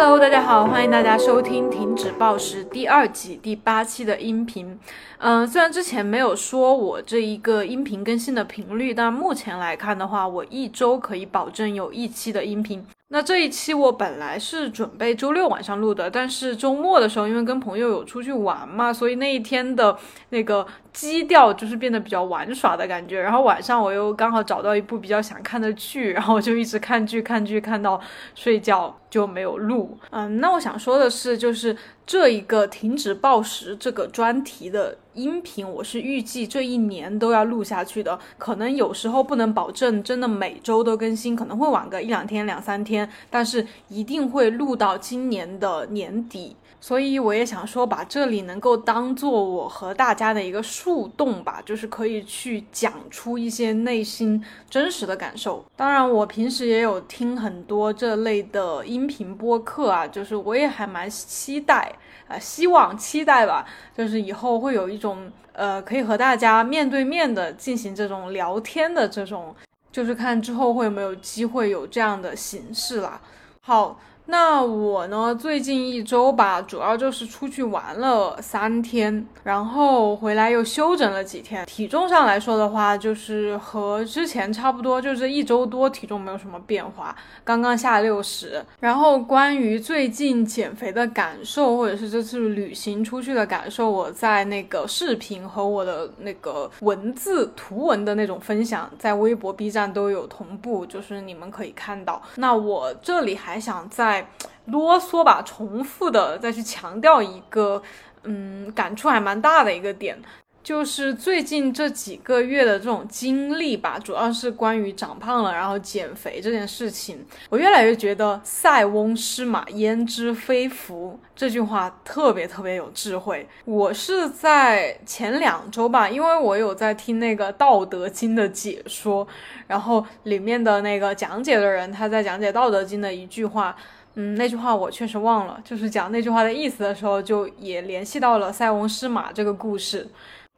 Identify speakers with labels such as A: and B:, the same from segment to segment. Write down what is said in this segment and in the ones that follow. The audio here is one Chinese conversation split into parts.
A: Hello，大家好，欢迎大家收听《停止暴食》第二季第八期的音频。嗯，虽然之前没有说我这一个音频更新的频率，但目前来看的话，我一周可以保证有一期的音频。那这一期我本来是准备周六晚上录的，但是周末的时候，因为跟朋友有出去玩嘛，所以那一天的那个基调就是变得比较玩耍的感觉。然后晚上我又刚好找到一部比较想看的剧，然后我就一直看剧看剧看到睡觉，就没有录。嗯，那我想说的是，就是这一个停止暴食这个专题的。音频我是预计这一年都要录下去的，可能有时候不能保证真的每周都更新，可能会晚个一两天、两三天，但是一定会录到今年的年底。所以我也想说，把这里能够当做我和大家的一个树洞吧，就是可以去讲出一些内心真实的感受。当然，我平时也有听很多这类的音频播客啊，就是我也还蛮期待。啊，希望期待吧，就是以后会有一种呃，可以和大家面对面的进行这种聊天的这种，就是看之后会有没有机会有这样的形式啦。好。那我呢？最近一周吧，主要就是出去玩了三天，然后回来又休整了几天。体重上来说的话，就是和之前差不多，就这一周多体重没有什么变化，刚刚下六十。然后关于最近减肥的感受，或者是这次旅行出去的感受，我在那个视频和我的那个文字图文的那种分享，在微博、B 站都有同步，就是你们可以看到。那我这里还想在。啰嗦吧，重复的再去强调一个，嗯，感触还蛮大的一个点，就是最近这几个月的这种经历吧，主要是关于长胖了，然后减肥这件事情，我越来越觉得“塞翁失马，焉知非福”这句话特别特别有智慧。我是在前两周吧，因为我有在听那个《道德经》的解说，然后里面的那个讲解的人他在讲解《道德经》的一句话。嗯，那句话我确实忘了，就是讲那句话的意思的时候，就也联系到了塞翁失马这个故事。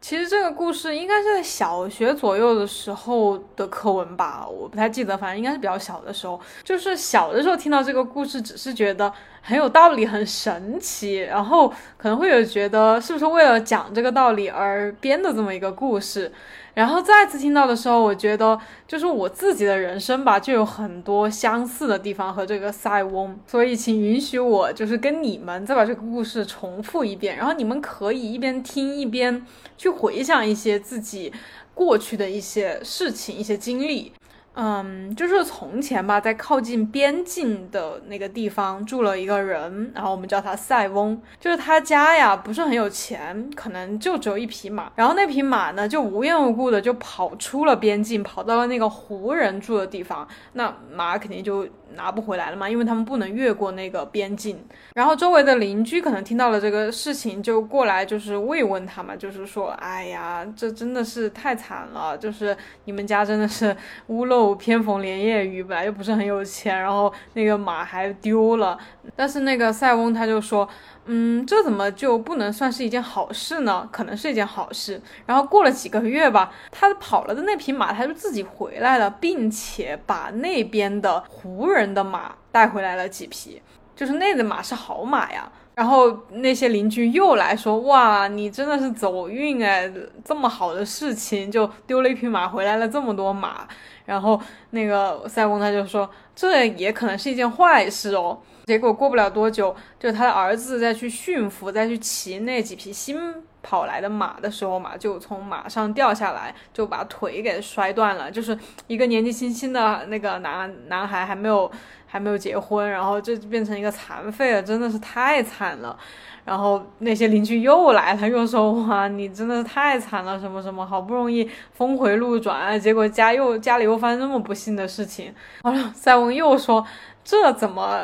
A: 其实这个故事应该是在小学左右的时候的课文吧，我不太记得，反正应该是比较小的时候。就是小的时候听到这个故事，只是觉得很有道理，很神奇，然后可能会有觉得是不是为了讲这个道理而编的这么一个故事。然后再次听到的时候，我觉得就是我自己的人生吧，就有很多相似的地方和这个塞翁，所以请允许我就是跟你们再把这个故事重复一遍，然后你们可以一边听一边去回想一些自己过去的一些事情、一些经历。嗯，就是从前吧，在靠近边境的那个地方住了一个人，然后我们叫他塞翁。就是他家呀，不是很有钱，可能就只有一匹马。然后那匹马呢，就无缘无故的就跑出了边境，跑到了那个胡人住的地方。那马肯定就。拿不回来了嘛，因为他们不能越过那个边境。然后周围的邻居可能听到了这个事情，就过来就是慰问他嘛，就是说，哎呀，这真的是太惨了，就是你们家真的是 屋漏偏逢连夜雨，本来又不是很有钱，然后那个马还丢了。但是那个塞翁他就说。嗯，这怎么就不能算是一件好事呢？可能是一件好事。然后过了几个月吧，他跑了的那匹马，他就自己回来了，并且把那边的胡人的马带回来了几匹，就是那的马是好马呀。然后那些邻居又来说：“哇，你真的是走运哎，这么好的事情，就丢了一匹马，回来了这么多马。”然后那个塞翁他就说：“这也可能是一件坏事哦。”结果过不了多久，就他的儿子再去驯服、再去骑那几匹新跑来的马的时候嘛，就从马上掉下来，就把腿给摔断了。就是一个年纪轻轻的那个男男孩，还没有还没有结婚，然后就变成一个残废了，真的是太惨了。然后那些邻居又来了，又说：“哇，你真的是太惨了，什么什么，好不容易峰回路转，结果家又家里又发生那么不幸的事情。”好了，塞翁又说：“这怎么？”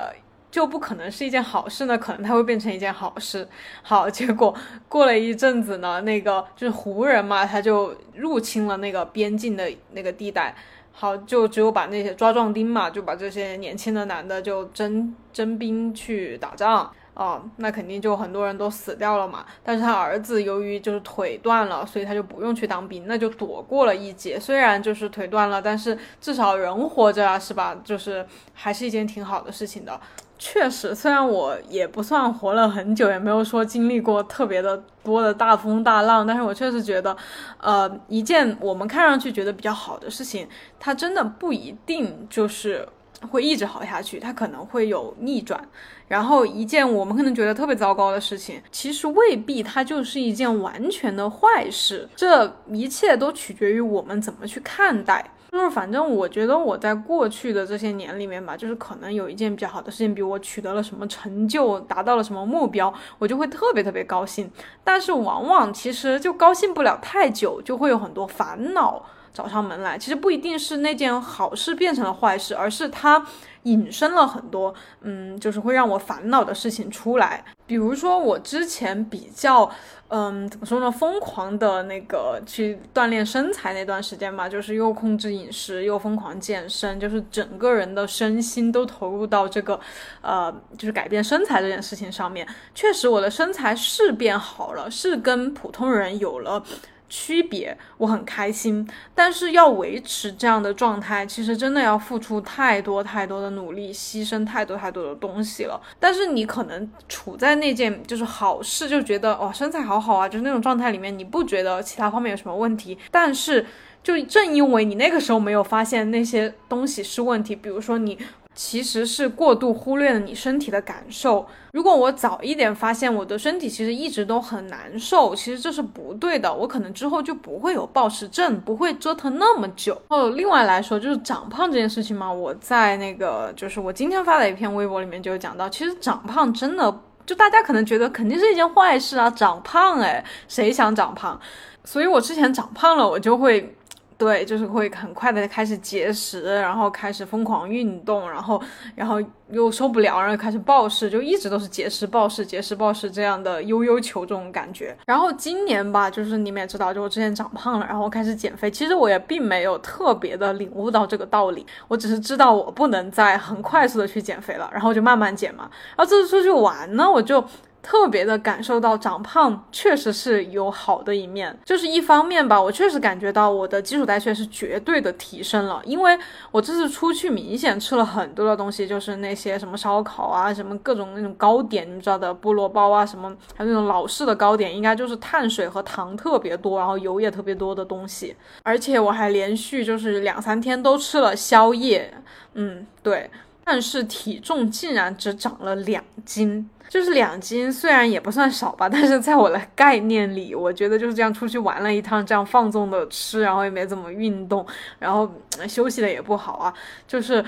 A: 就不可能是一件好事呢，可能它会变成一件好事。好，结果过了一阵子呢，那个就是胡人嘛，他就入侵了那个边境的那个地带。好，就只有把那些抓壮丁嘛，就把这些年轻的男的就征征兵去打仗。哦，那肯定就很多人都死掉了嘛。但是他儿子由于就是腿断了，所以他就不用去当兵，那就躲过了一劫。虽然就是腿断了，但是至少人活着啊，是吧？就是还是一件挺好的事情的。确实，虽然我也不算活了很久，也没有说经历过特别的多的大风大浪，但是我确实觉得，呃，一件我们看上去觉得比较好的事情，它真的不一定就是会一直好下去，它可能会有逆转。然后一件我们可能觉得特别糟糕的事情，其实未必它就是一件完全的坏事。这一切都取决于我们怎么去看待。就是反正我觉得我在过去的这些年里面吧，就是可能有一件比较好的事情，比如我取得了什么成就，达到了什么目标，我就会特别特别高兴。但是往往其实就高兴不了太久，就会有很多烦恼找上门来。其实不一定是那件好事变成了坏事，而是它。引申了很多，嗯，就是会让我烦恼的事情出来。比如说，我之前比较，嗯，怎么说呢，疯狂的那个去锻炼身材那段时间吧，就是又控制饮食，又疯狂健身，就是整个人的身心都投入到这个，呃，就是改变身材这件事情上面。确实，我的身材是变好了，是跟普通人有了。区别我很开心，但是要维持这样的状态，其实真的要付出太多太多的努力，牺牲太多太多的东西了。但是你可能处在那件就是好事，就觉得哇身材好好啊，就是那种状态里面，你不觉得其他方面有什么问题。但是就正因为你那个时候没有发现那些东西是问题，比如说你。其实是过度忽略了你身体的感受。如果我早一点发现我的身体其实一直都很难受，其实这是不对的。我可能之后就不会有暴食症，不会折腾那么久。哦，另外来说就是长胖这件事情嘛，我在那个就是我今天发的一篇微博里面就有讲到，其实长胖真的就大家可能觉得肯定是一件坏事啊，长胖哎，谁想长胖？所以我之前长胖了，我就会。对，就是会很快的开始节食，然后开始疯狂运动，然后，然后又受不了，然后开始暴食，就一直都是节食暴食，节食暴食这样的悠悠球这种感觉。然后今年吧，就是你们也知道，就我之前长胖了，然后开始减肥。其实我也并没有特别的领悟到这个道理，我只是知道我不能再很快速的去减肥了，然后就慢慢减嘛。然后这次出去玩呢，我就。特别的感受到长胖确实是有好的一面，就是一方面吧，我确实感觉到我的基础代谢是绝对的提升了，因为我这次出去明显吃了很多的东西，就是那些什么烧烤啊，什么各种那种糕点，你知道的菠萝包啊，什么还有那种老式的糕点，应该就是碳水和糖特别多，然后油也特别多的东西，而且我还连续就是两三天都吃了宵夜，嗯，对，但是体重竟然只长了两斤。就是两斤，虽然也不算少吧，但是在我的概念里，我觉得就是这样出去玩了一趟，这样放纵的吃，然后也没怎么运动，然后休息的也不好啊，就是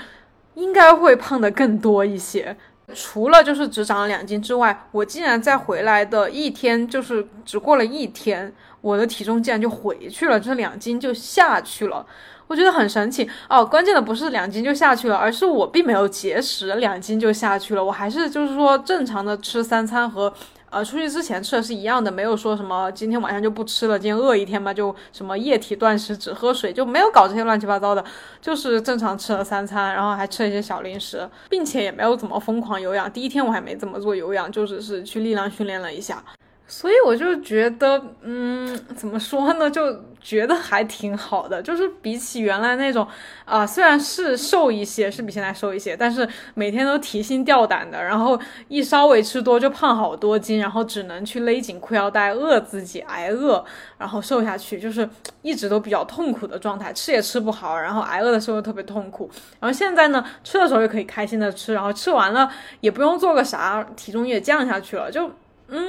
A: 应该会胖的更多一些。除了就是只长了两斤之外，我竟然在回来的一天，就是只过了一天，我的体重竟然就回去了，这两斤就下去了。我觉得很神奇哦，关键的不是两斤就下去了，而是我并没有节食，两斤就下去了。我还是就是说正常的吃三餐和呃出去之前吃的是一样的，没有说什么今天晚上就不吃了，今天饿一天嘛，就什么液体断食只喝水，就没有搞这些乱七八糟的，就是正常吃了三餐，然后还吃了一些小零食，并且也没有怎么疯狂有氧。第一天我还没怎么做有氧，就只是去力量训练了一下。所以我就觉得，嗯，怎么说呢？就觉得还挺好的。就是比起原来那种，啊，虽然是瘦一些，是比现在瘦一些，但是每天都提心吊胆的，然后一稍微吃多就胖好多斤，然后只能去勒紧裤腰带饿自己挨饿，然后瘦下去，就是一直都比较痛苦的状态，吃也吃不好，然后挨饿的时候又特别痛苦。然后现在呢，吃的时候也可以开心的吃，然后吃完了也不用做个啥，体重也降下去了，就。嗯，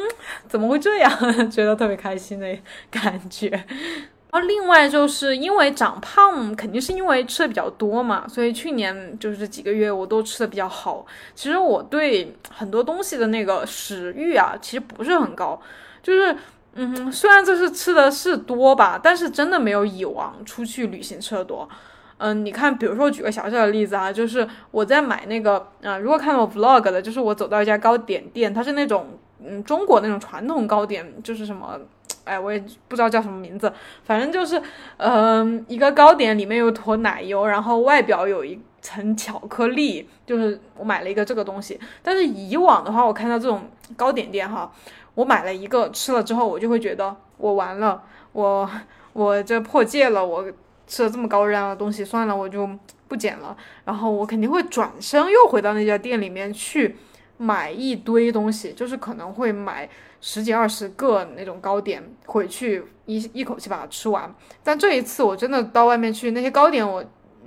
A: 怎么会这样？觉得特别开心的感觉。然后另外就是因为长胖，肯定是因为吃的比较多嘛，所以去年就是这几个月我都吃的比较好。其实我对很多东西的那个食欲啊，其实不是很高。就是嗯，虽然这是吃的是多吧，但是真的没有以往出去旅行吃的多。嗯，你看，比如说我举个小小的例子啊，就是我在买那个啊，如果看我 vlog 的，就是我走到一家糕点店，它是那种。嗯，中国那种传统糕点就是什么，哎，我也不知道叫什么名字，反正就是，嗯，一个糕点里面有坨奶油，然后外表有一层巧克力，就是我买了一个这个东西。但是以往的话，我看到这种糕点店哈，我买了一个吃了之后，我就会觉得我完了，我我这破戒了，我吃了这么高热量的东西，算了，我就不减了。然后我肯定会转身又回到那家店里面去买一堆东西，就是可能会买十几二十个那种糕点回去一一口气把它吃完。但这一次我真的到外面去，那些糕点我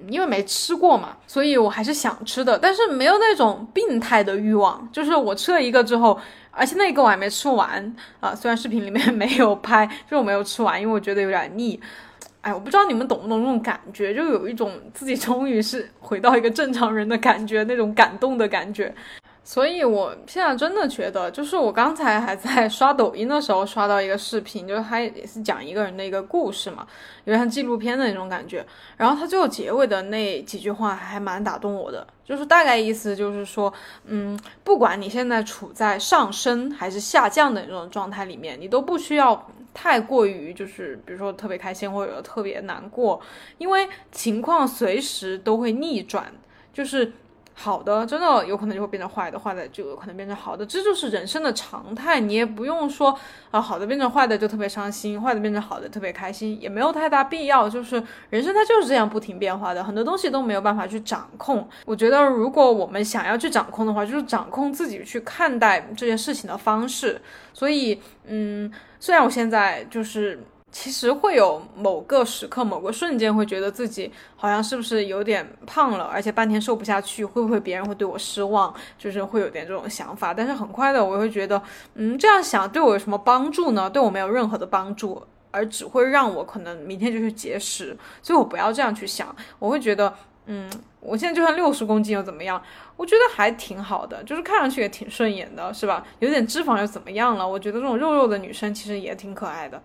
A: 因为没吃过嘛，所以我还是想吃的，但是没有那种病态的欲望，就是我吃了一个之后。而且那个我还没吃完啊，虽然视频里面 没有拍，就是我没有吃完，因为我觉得有点腻。哎，我不知道你们懂不懂那种感觉，就有一种自己终于是回到一个正常人的感觉，那种感动的感觉。所以，我现在真的觉得，就是我刚才还在刷抖音的时候，刷到一个视频，就是他也是讲一个人的一个故事嘛，有点像纪录片的那种感觉。然后他最后结尾的那几句话还蛮打动我的，就是大概意思就是说，嗯，不管你现在处在上升还是下降的那种状态里面，你都不需要太过于就是，比如说特别开心或者特别难过，因为情况随时都会逆转，就是。好的，真的有可能就会变成坏的，坏的就有可能变成好的，这就是人生的常态。你也不用说啊，好的变成坏的就特别伤心，坏的变成好的特别开心，也没有太大必要。就是人生它就是这样不停变化的，很多东西都没有办法去掌控。我觉得如果我们想要去掌控的话，就是掌控自己去看待这件事情的方式。所以，嗯，虽然我现在就是。其实会有某个时刻、某个瞬间，会觉得自己好像是不是有点胖了，而且半天瘦不下去，会不会别人会对我失望？就是会有点这种想法。但是很快的，我会觉得，嗯，这样想对我有什么帮助呢？对我没有任何的帮助，而只会让我可能明天就去节食。所以我不要这样去想。我会觉得，嗯，我现在就算六十公斤又怎么样？我觉得还挺好的，就是看上去也挺顺眼的，是吧？有点脂肪又怎么样了？我觉得这种肉肉的女生其实也挺可爱的。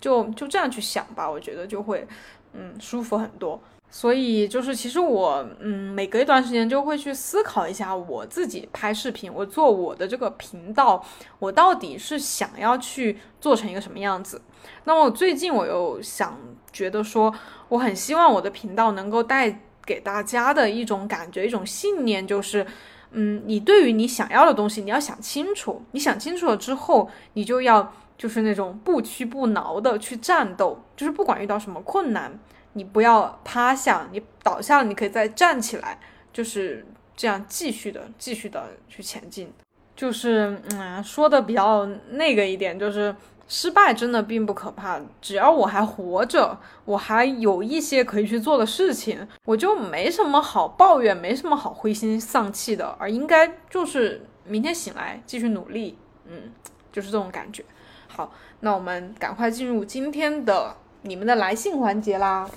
A: 就就这样去想吧，我觉得就会，嗯，舒服很多。所以就是，其实我，嗯，每隔一段时间就会去思考一下，我自己拍视频，我做我的这个频道，我到底是想要去做成一个什么样子。那么最近我又想觉得说，我很希望我的频道能够带给大家的一种感觉，一种信念，就是，嗯，你对于你想要的东西，你要想清楚，你想清楚了之后，你就要。就是那种不屈不挠的去战斗，就是不管遇到什么困难，你不要趴下，你倒下了，你可以再站起来，就是这样继续的、继续的去前进。就是嗯，说的比较那个一点，就是失败真的并不可怕，只要我还活着，我还有一些可以去做的事情，我就没什么好抱怨，没什么好灰心丧气的，而应该就是明天醒来继续努力，嗯，就是这种感觉。好，那我们赶快进入今天的你们的来信环节啦。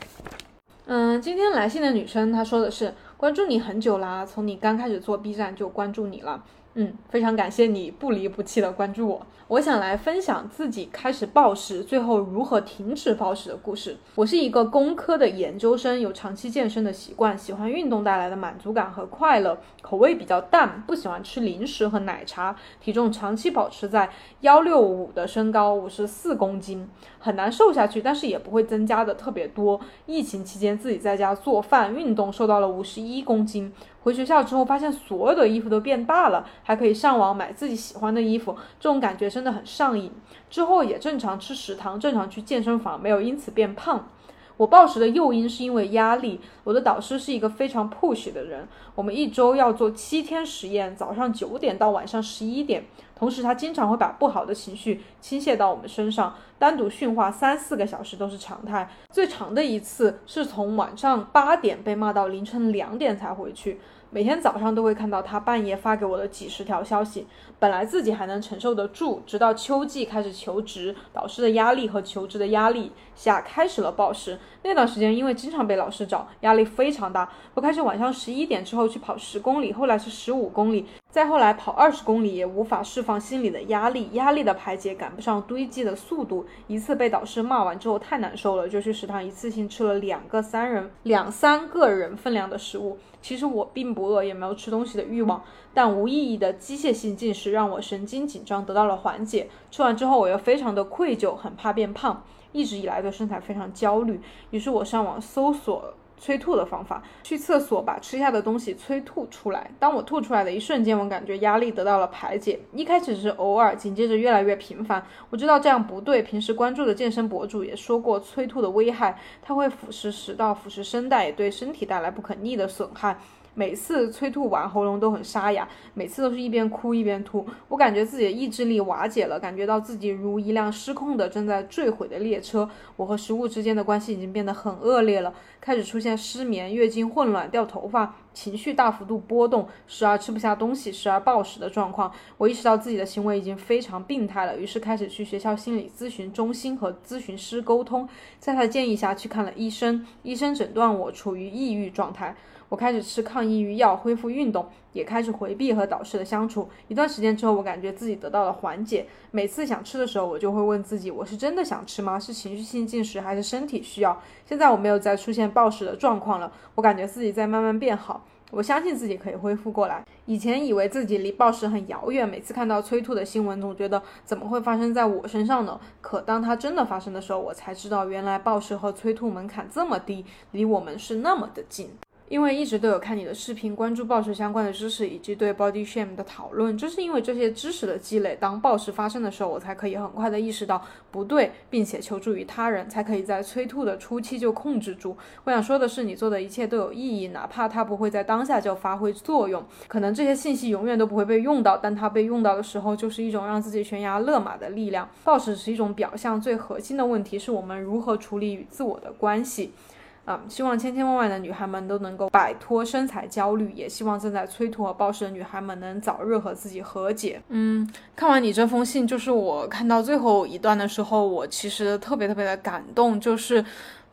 A: 嗯，今天来信的女生她说的是关注你很久啦，从你刚开始做 B 站就关注你了。嗯，非常感谢你不离不弃的关注我。我想来分享自己开始暴食，最后如何停止暴食的故事。我是一个工科的研究生，有长期健身的习惯，喜欢运动带来的满足感和快乐，口味比较淡，不喜欢吃零食和奶茶。体重长期保持在幺六五的身高，五十四公斤，很难瘦下去，但是也不会增加的特别多。疫情期间自己在家做饭运动，瘦到了五十一公斤。回学校之后，发现所有的衣服都变大了，还可以上网买自己喜欢的衣服，这种感觉真的很上瘾。之后也正常吃食堂，正常去健身房，没有因此变胖。我暴食的诱因是因为压力。我的导师是一个非常 push 的人，我们一周要做七天实验，早上九点到晚上十一点。同时，他经常会把不好的情绪倾泻到我们身上，单独训话三四个小时都是常态。最长的一次是从晚上八点被骂到凌晨两点才回去。每天早上都会看到他半夜发给我的几十条消息，本来自己还能承受得住，直到秋季开始求职，导师的压力和求职的压力下开始了暴食。那段时间因为经常被老师找，压力非常大。我开始晚上十一点之后去跑十公里，后来是十五公里，再后来跑二十公里也无法释放心里的压力，压力的排解赶不上堆积的速度。一次被导师骂完之后太难受了，就去食堂一次性吃了两个三人两三个人分量的食物。其实我并不饿，也没有吃东西的欲望，但无意义的机械性进食让我神经紧张得到了缓解。吃完之后，我又非常的愧疚，很怕变胖，一直以来对身材非常焦虑。于是我上网搜索催吐的方法，去厕所把吃下的东西催吐出来。当我吐出来的一瞬间，我感觉压力得到了排解。一开始是偶尔，紧接着越来越频繁。我知道这样不对。平时关注的健身博主也说过催吐的危害，它会腐蚀食道、腐蚀声带，也对身体带来不可逆的损害。每次催吐完，喉咙都很沙哑，每次都是一边哭一边吐。我感觉自己的意志力瓦解了，感觉到自己如一辆失控的正在坠毁的列车。我和食物之间的关系已经变得很恶劣了，开始出现失眠、月经混乱、掉头发、情绪大幅度波动、时而吃不下东西、时而暴食的状况。我意识到自己的行为已经非常病态了，于是开始去学校心理咨询中心和咨询师沟通，在他的建议下去看了医生，医生诊断我处于抑郁状态。我开始吃抗抑郁药，恢复运动，也开始回避和导师的相处。一段时间之后，我感觉自己得到了缓解。每次想吃的时候，我就会问自己：我是真的想吃吗？是情绪性进食，还是身体需要？现在我没有再出现暴食的状况了。我感觉自己在慢慢变好。我相信自己可以恢复过来。以前以为自己离暴食很遥远，每次看到催吐的新闻，总觉得怎么会发生在我身上呢？可当它真的发生的时候，我才知道，原来暴食和催吐门槛这么低，离我们是那么的近。因为一直都有看你的视频，关注暴食相关的知识以及对 body shame 的讨论，正是因为这些知识的积累，当暴食发生的时候，我才可以很快的意识到不对，并且求助于他人，才可以在催吐的初期就控制住。我想说的是，你做的一切都有意义，哪怕它不会在当下就发挥作用，可能这些信息永远都不会被用到，但它被用到的时候，就是一种让自己悬崖勒马的力量。暴食是一种表象，最核心的问题是我们如何处理与自我的关系。啊，希望千千万万的女孩们都能够摆脱身材焦虑，也希望正在催吐和暴食的女孩们能早日和自己和解。嗯，看完你这封信，就是我看到最后一段的时候，我其实特别特别的感动。就是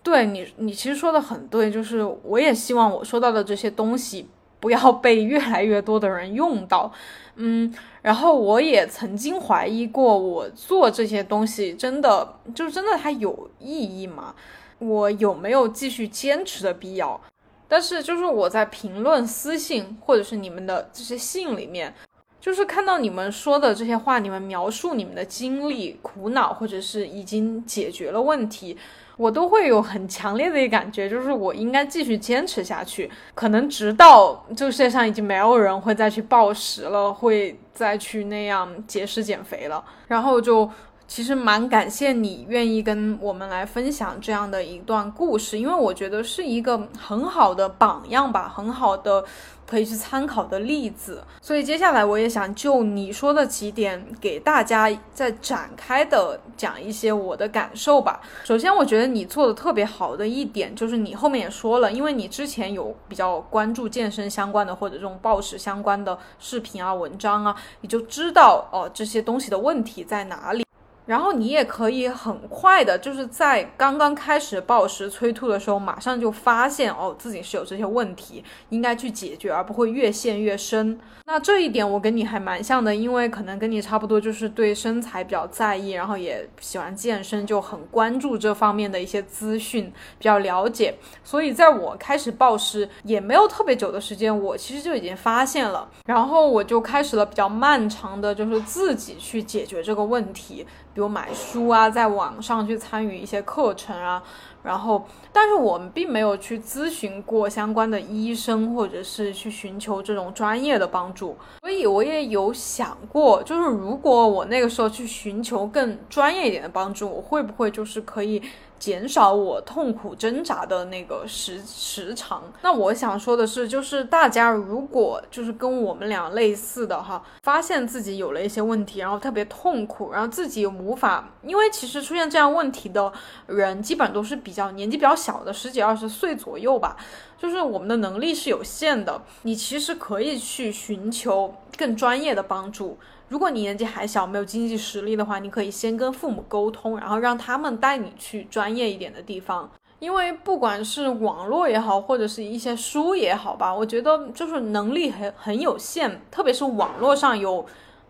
A: 对你，你其实说的很对，就是我也希望我说到的这些东西不要被 越来越多的人用到。嗯，然后我也曾经怀疑过，我做这些东西真的就是真的它有意义吗？我有没有继续坚持的必要？但是就是我在评论私信或者是你们的这些信里面，就是看到你们说的这些话，你们描述你们的经历、苦恼，或者是已经解决了问题，我都会有很强烈的一感觉，就是我应该继续坚持下去，可能直到这个世界上已经没有人会再去暴食了，会再去那样节食减肥了，然后就。其实蛮感谢你愿意跟我们来分享这样的一段故事，因为我觉得是一个很好的榜样吧，很好的可以去参考的例子。所以接下来我也想就你说的几点给大家再展开的讲一些我的感受吧。首先，我觉得你做的特别好的一点就是你后面也说了，因为你之前有比较关注健身相关的或者这种暴食相关的视频啊、文章啊，你就知道哦这些东西的问题在哪里。然后你也可以很快的，就是在刚刚开始暴食催吐的时候，马上就发现哦自己是有这些问题，应该去解决，而不会越陷越深。那这一点我跟你还蛮像的，因为可能跟你差不多，就是对身材比较在意，然后也喜欢健身，就很关注这方面的一些资讯，比较了解。所以在我开始暴食也没有特别久的时间，我其实就已经发现了，然后我就开始了比较漫长的，就是自己去解决这个问题，有买书啊，在网上去参与一些课程啊。然后，但是我们并没有去咨询过相关的医生，或者是去寻求这种专业的帮助。所以我也有想过，就是如果我那个时候去寻求更专业一点的帮助，我会不会就是可以。减少我痛苦挣扎的那个时时长。那我想说的是，就是大家如果就是跟我们俩类似的哈，发现自己有了一些问题，然后特别痛苦，然后自己无法，因为其实出现这样问题的人，基本都是比比较年纪比较小的，十几二十岁左右吧。就是我们的能力是有限的，你其实可以去寻求更专业的帮助。如果你年纪还小，没有经济实力的话，你可以先跟父母沟通，然后让他们带你去专业一点的地方。因为不管是网络也好，或者是一些书也好吧，我觉得就是能力很很有限，特别是网络上有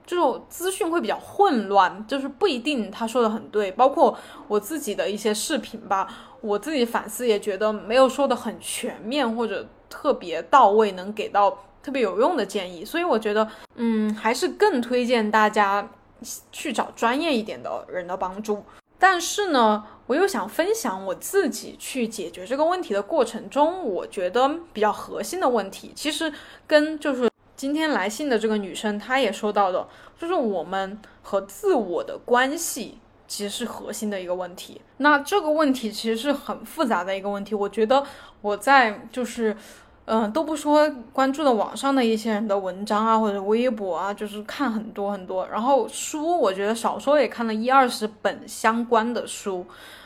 A: 这种资讯会比较混乱，就是不一定他说的很对。包括我自己的一些视频吧，我自己反思也觉得没有说的很全面或者特别到位，能给到。特别有用的建议，所以我觉得，嗯，还是更推荐大家去找专业一点的人的帮助。但是呢。我又想分享我自己去解决这个问题的过程中，我觉得比较核心的问题，其实跟就是今天来信的这个女生她也说到的，就是我们和自我的关系其实是核心的一个问题。那这个问题其实是很复杂的一个问题，我觉得我在就是。嗯，都不说关注的网上的一些人的文章啊，或者微博啊，就是看很多很多。然后书，我觉得小说也看了一二十本相关的书，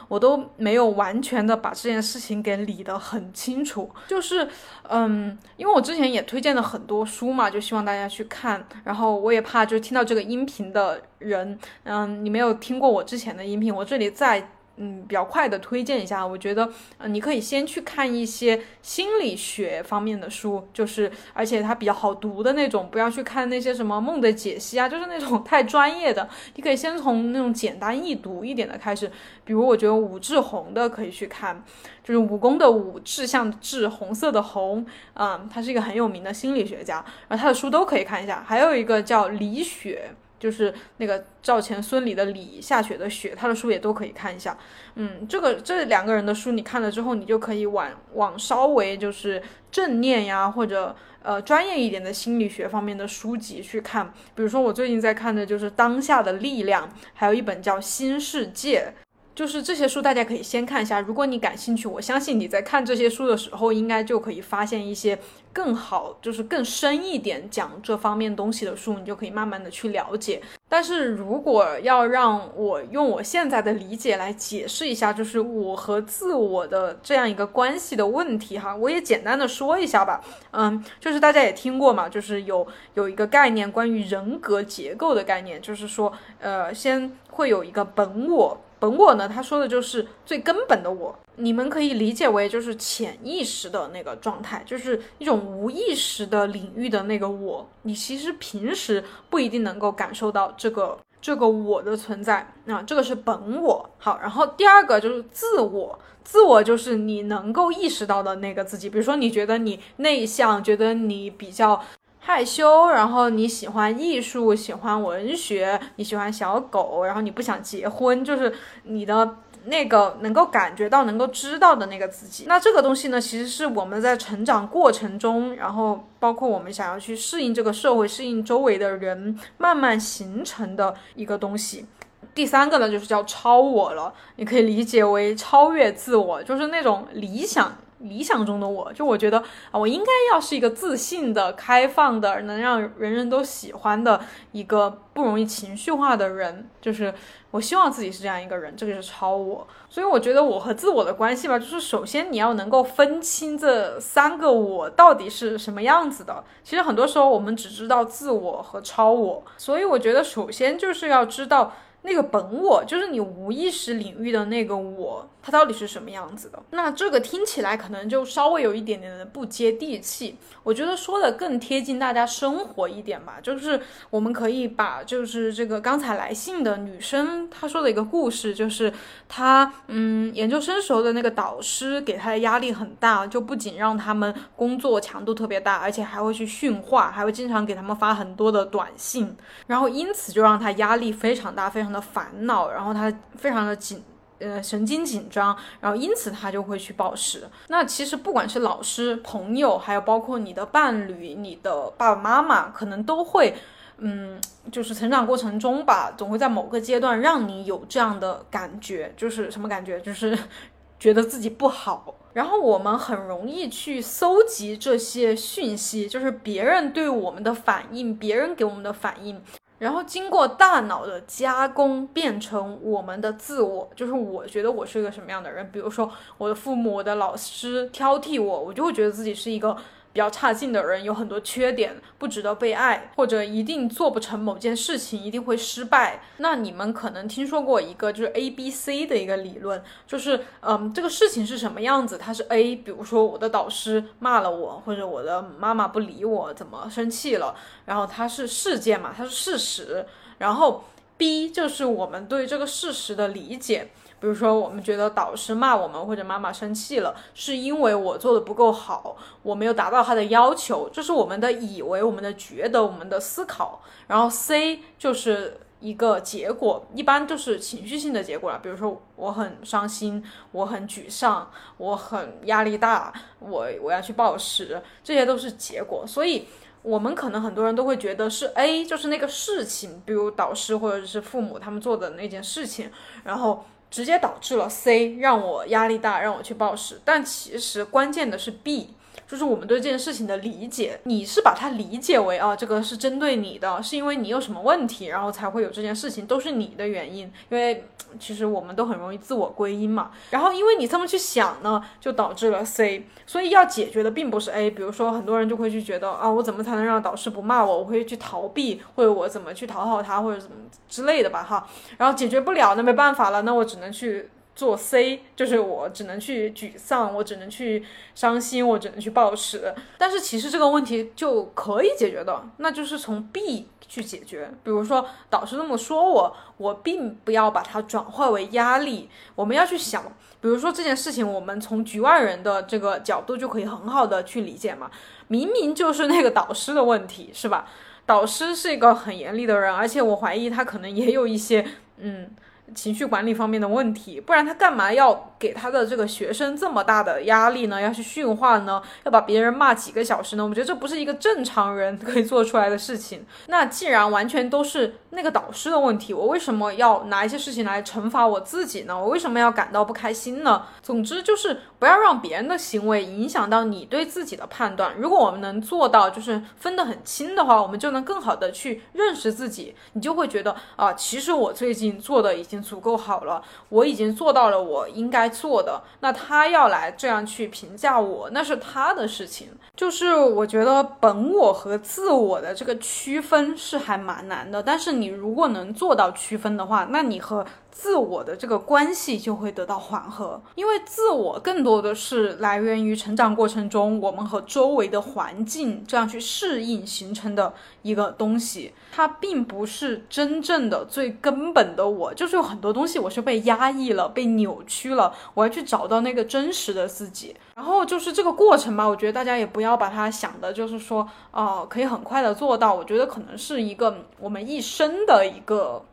A: 我都没有完全的把这件事情给理得很清楚。就是，嗯，因为我之前也推荐了很多书嘛，就希望大家去看。然后我也怕就是听到这个音频的人，嗯，你没有听过我之前的音频，我这里再。嗯，比较快的推荐一下，我觉得，呃，你可以先去看一些心理学方面的书，就是而且它比较好读的那种，不要去看那些什么梦的解析啊，就是那种 太专业的。你可以先从那种简单易读一点的开始，比如我觉得武志红的可以去看，就是武功的武，志向志，红色的红，嗯，他是一个很有名的心理学家，然后他的书都可以看一下。还有一个叫李雪。就是那个赵钱孙李的李下雪的雪，他的书也都可以看一下。嗯，这个这两个人的书你看了之后，你就可以往往稍微就是正念呀，或者呃专业一点的心理学方面的书籍去看。比如说我最近在看的就是《当下的力量》，还有一本叫《新世界》。就是这些书，大家可以先看一下。如果你感兴趣，我相信你在看这些书的时候，应该就可以发现一些更好，就是更深一点讲这方面东西的书，你就可以慢慢的去了解。但是如果要让我用我现在的理解来解释一下，就是我和自我的这样一个关系的问题哈，我也简单的说一下吧。嗯，就是大家也听过嘛，就是有有一个概念关于人格结构的概念，就是说，呃，先会有一个本我。本我呢？他说的就是最根本的我，你们可以理解为就是潜意识的那个状态，就是一种无意识的领域的那个我。你其实平时不一定能够感受到这个这个我的存在啊，这个是本我。好，然后第二个就是自我，自我就是你能够意识到的那个自己。比如说，你觉得你内向，觉得你比较。害羞，然后你喜欢艺术，喜欢文学，你喜欢小狗，然后你不想结婚，就是你的那个能够感觉到、能够知道的那个自己。那这个东西呢，其实是我们在成长过程中，然后包括我们想要去适应这个社会、适应周围的人，慢慢形成的一个东西。第三个呢，就是叫超我了，你可以理解为超越自我，就是那种理想。理想中的我，就我觉得啊，我应该要是一个自信的、开放的，能让人人都喜欢的一个不容易情绪化的人。就是我希望自己是这样一个人，这个是超我。所以我觉得我和自我的关系吧，就是首先你要能够分清这三个我到底是什么样子的。其实很多时候我们只知道自我和超我，所以我觉得首先就是要知道。那个本我就是你无意识领域的那个我，它到底是什么样子的？那这个听起来可能就稍微有一点点的不接地气。我觉得说的更贴近大家生活一点吧，就是我们可以把就是这个刚才来信的女生她说的一个故事，就是她嗯研究生时候的那个导师给她的压力很大，就不仅让他们工作强度特别大，而且还会去训话，还会经常给他们发很多的短信，然后因此就让她压力非常大，非常。的烦恼，然后她非常的紧，呃，神经紧张，然后因此他就会去暴食。那其实不管是老师、朋友，还有包括你的伴侣、你的爸爸妈妈，可能都会，嗯，就是成长过程中吧，总会在某个阶段让你有这样的感觉，就是什么感觉？就是 觉得自己不好。然后我们很容易去搜集这些讯息，就是别人对我们的反应，别人给我们的反应。然后经过大脑的加工，变成我们的自我，就是我觉得我是一个什么样的人。比如说，我的父母、我的老师挑剔我，我就会觉得自己是一个。比较差劲的人有很多缺点，不值得被爱，或者一定做不成某件事情，一定会失败。那你们可能听说过一个就是 A B C 的一个理论，就是嗯，这个事情是什么样子，它是 A，比如说我的导师骂了我，或者我的妈妈不理我，怎么生气了，然后它是事件嘛，它是事实。然后 B 就是我们对这个事实的理解。比如说，我们觉得导师骂我们或者妈妈生气了，是因为我做的不够好，我没有达到他的要求，这是我们的以为、我们的觉得、我们的思考。然后 C 就是一个结果，一般就是情绪性的结果了。比如说我很伤心，我很沮丧，我很压力大，我我要去暴食，这些都是结果。所以，我们可能很多人都会觉得是 A，就是那个事情，比如导师或者是父母他们做的那件事情，然后直接导致了 C，让我压力大，让我去暴食。但其实关键的是 B。就是我们对这件事情的理解，你是把它理解为啊，这个是针对你的，是因为你有什么问题，然后才会有这件事情，都是你的原因。因为其实我们都很容易自我归因嘛。然后因为你这么去想呢，就导致了 C。所以要解决的并不是 A。比如说很多人就会去觉得啊，我怎么才能让导师不骂我？我会去逃避，或者我怎么去讨好他，或者怎么之类的吧哈。然后解决不了，那没办法了，那我只能去。做 C 就是我只能去沮丧，我只能去伤心，我只能去暴食。但是其实这个问题就可以解决的，那就是从 B 去解决。比如说导师这么说我，我并不要把它转化为压力。我们要去想，比如说这件事情，我们从局外人的这个角度就可以很好的去理解嘛。明明就是那个导师的问题，是吧？导师是一个很严厉的人，而且我怀疑他可能也有一些嗯。情绪管理方面的问题，不然他干嘛要给他的这个学生这么大的压力呢？要去训话呢？要把别人骂几个小时呢？我觉得这不是一个正常人可以做出来的事情。那既然完全都是那个导师的问题，我为什么要拿一些事情来惩罚我自己呢？我为什么要感到不开心呢？总之就是不要让别人的行为影响到你对自己的判断。如果我们能做到就是分得很清的话，我们就能更好的去认识自己。你就会觉得啊，其实我最近做的已经。足够好了，我已经做到了我应该做的。那他要来这样去评价我，那是他的事情。就是我觉得本我和自我的这个区分是还蛮难的，但是你如果能做到区分的话，那你和。自我的这个关系就会得到缓和，因为自我更多的是来源于成长过程中我们和周围的环境这样去适应形成的一个东西，它并不是真正的最根本的我，就是很多东西我是被压抑了、被扭曲了，我要去找到那个真实的自己。然后就是这个过程吧，我觉得大家也不要把它想的，就是说，哦，可以很快的做到。我觉得可能是一个我们一生的一个。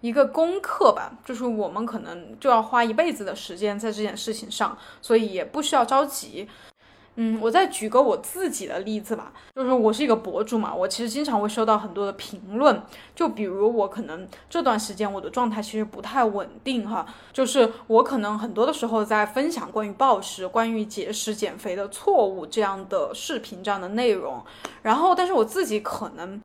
A: 一个功课吧，就是我们可能就要花一辈子的时间在这件事情上，所以也不需要着急。嗯，我再举个我自己的例子吧，就是我是一个博主嘛，我其实经常会收到很多的评论，就比如我可能这段时间我的状态其实不太稳定哈，就是我可能很多的时候在分享关于暴食、关于节食减肥的错误这样的视频这样的内容，然后但是我自己可能。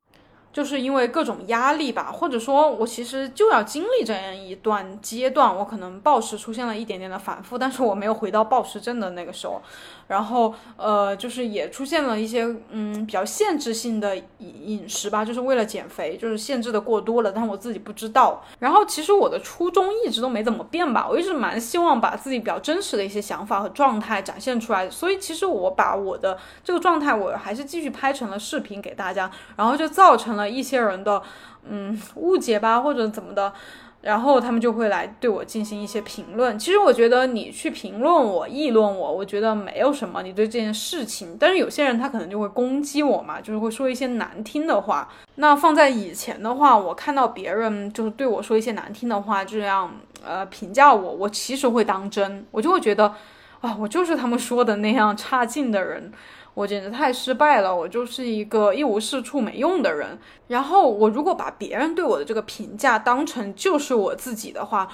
A: 就是因为各种压力吧，或者说我其实就要经历这样一段阶段，我可能暴食出现了一点点的反复，但是我没有回到暴食症的那个时候。然后，呃，就是也出现了一些，嗯，比较限制性的饮饮食吧，就是为了减肥，就是限制的过多了，但我自己不知道。然后，其实我的初衷一直都没怎么变吧，我一直蛮希望把自己比较真实的一些想法和状态展现出来。所以，其实我把我的这个状态，我还是继续拍成了视频给大家，然后就造成了一些人的，嗯，误解吧，或者怎么的。然后他们就会来对我进行一些评论。其实我觉得你去评论我、议论我，我觉得没有什么。你对这件事情，但是有些人他可能就会攻击我嘛，就是会说一些难听的话。那放在以前的话，我看到别人就是对我说一些难听的话，这样呃评价我，我其实会当真，我就会觉得啊，我就是他们说的那样差劲的人。我简直太失败了，我就是一个一无是处、没用的人。然后我如果把别人对我的这个评价当成就是我自己的话，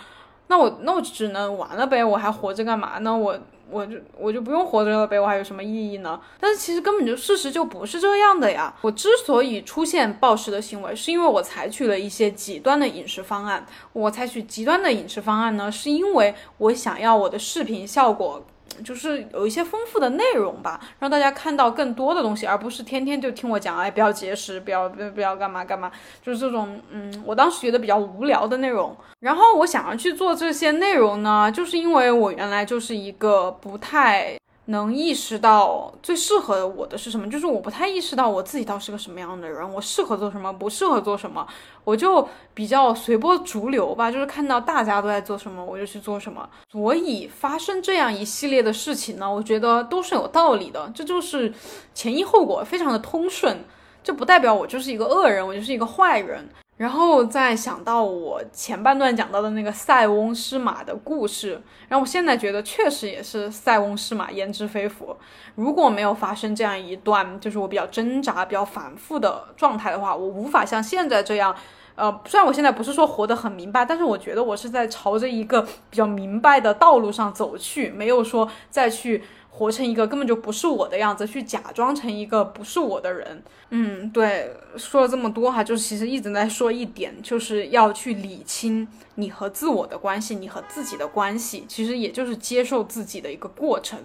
A: 那我那我只能完了呗，我还活着干嘛呢？我我就我就不用活着了呗，我还有什么意义呢？但是其实根本就事实就不是这样的呀。我之所以出现暴食的行为，是因为我采取了一些极端的饮食方案。我采取极端的饮食方案呢，是因为我想要我的视频效果。就是有一些丰富的内容吧，让大家看到更多的东西，而不是天天就听我讲，哎，不要节食，不要不要不要干嘛干嘛，就是这种，嗯，我当时觉得比较无聊的内容。然后我想要去做这些内容呢，就是因为我原来就是一个不太。能意识到最适合我的是什么，就是我不太意识到我自己到是个什么样的人，我适合做什么，不适合做什么，我就比较随波逐流吧，就是看到大家都在做什么，我就去做什么。所以发生这样一系列的事情呢，我觉得都是有道理的，这就是前因后果非常的通顺，这不代表我就是一个恶人，我就是一个坏人。然后再想到我前半段讲到的那个塞翁失马的故事，然后我现在觉得确实也是塞翁失马焉知非福。如果没有发生这样一段就是我比较挣扎、比较反复的状态的话，我无法像现在这样。呃，虽然我现在不是说活得很明白，但是我觉得我是在朝着一个比较明白的道路上走去，没有说再去。活成一个根本就不是我的样子，去假装成一个不是我的人。嗯，对，说了这么多哈，就是其实一直在说一点，就是要去理清你和自我的关系，你和自己的关系，其实也就是接受自己的一个过程。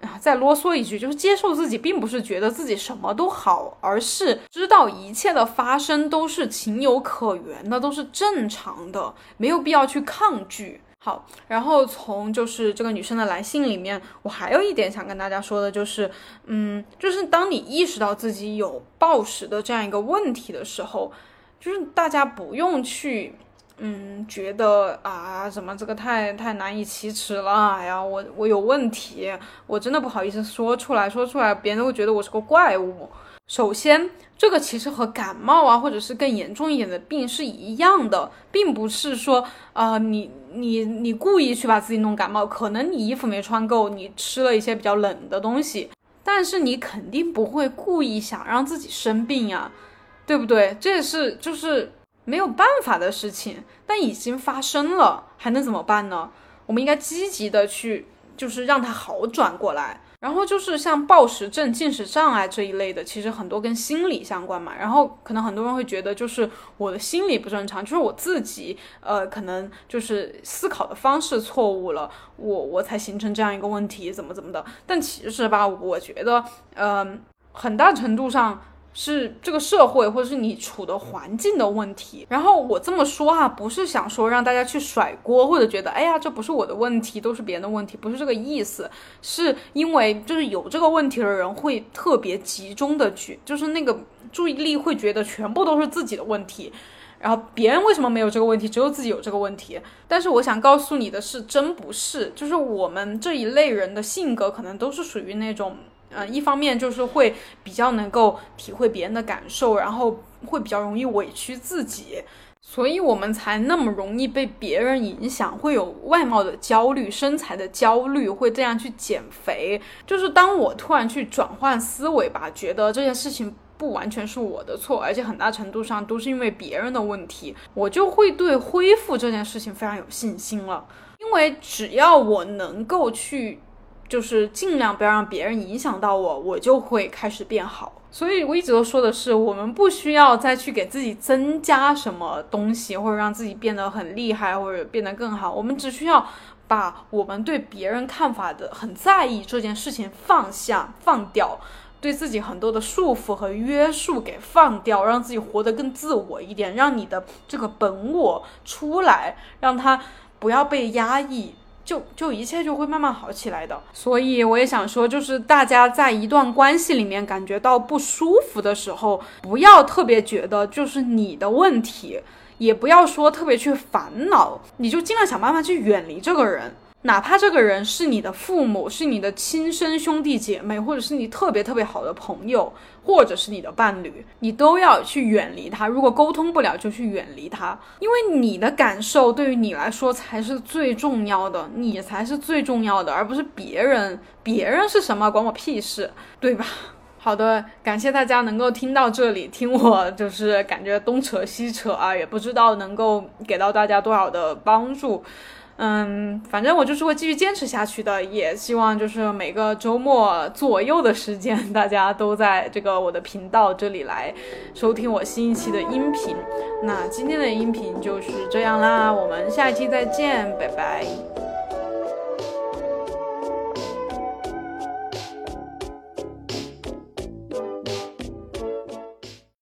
A: 啊，再啰嗦一句，就是接受自己，并不是觉得自己什么都好，而是知道一切的发生都是情有可原的，都是正常的，没有必要去抗拒。好，然后从就是这个女生的来信里面，我还有一点想跟大家说的，就是，嗯，就是当你意识到自己有暴食的这样一个问题的时候，就是大家不用去，嗯，觉得啊，怎么这个太太难以启齿了，哎呀，我我有问题，我真的不好意思说出来，说出来别人都会觉得我是个怪物。首先，这个其实和感冒啊，或者是更严重一点的病是一样的，并不是说啊，你你你故意去把自己弄感冒，可能你衣服没穿够，你吃了一些比较冷的东西，但是你肯定不会故意想让自己生病呀，对不对？这也是就是没有办法的事情，但已经发生了，还能怎么办呢？我们应该积极的去，就是让它好转过来。然后就是像暴食症、进食障碍这一类的，其实很多跟心理相关嘛。然后可能很多人会觉得，就是我的心理不正常，就是我自己，呃，可能就是思考的方式错误了，我我才形成这样一个问题，怎么怎么的。但其实吧，我觉得，嗯，很大程度上。是这个社会或者是你处的环境的问题。然后我这么说哈，不是想说让大家去甩锅，或者觉得哎呀这不是我的问题，都是别人的问题，不是这个意思。是因为就是有这个问题的人会特别集中的去，就是那个注意力会觉得全部都是自己的问题，然后别人为什么没有这个问题，只有自己有这个问题。但是我想告诉你的是，真不是，就是我们这一类人的性格可能都是属于那种。嗯，一方面就是会比较能够体会别人的感受，然后会比较容易委屈自己，所以我们才那么容易被别人影响，会有外貌的焦虑、身材的焦虑，会这样去减肥。就是当我突然去转换思维吧，觉得这件事情不完全是我的错，而且很大程度上都是因为别人的问题，我就会对恢复这件事情非常有信心了。因为只要我能够去。就是尽量不要让别人影响到我，我就会开始变好。所以我一直都说的是，我们不需要再去给自己增加什么东西，或者让自己变得很厉害，或者变得更好。我们只需要把我们对别人看法的很在意这件事情放下、放掉，对自己很多的束缚和约束给放掉，让自己活得更自我一点，让你的这个本我出来，让它不要被压抑。就就一切就会慢慢好起来的，所以我也想说，就是大家在一段关系里面感觉到不舒服的时候，不要特别觉得就是你的问题，也不要说特别去烦恼，你就尽量想办法去远离这个人。哪怕这个人是你的父母，是你的亲生兄弟姐妹，或者是你特别特别好的朋友，或者是你的伴侣，你都要去远离他。如果沟通不了，就去远离他，因为你的感受对于你来说才是最重要的，你才是最重要的，而不是别人。别人是什么，管我屁事，对吧？好的，感谢大家能够听到这里，听我就是感觉东扯西扯啊，也不知道能够给到大家多少的帮助。嗯，反正我就是会继续坚持下去的，也希望就是每个周末左右的时间，大家都在这个我的频道这里来收听我新一期的音频。那今天的音频就是这样啦，我们下一期再见，拜拜。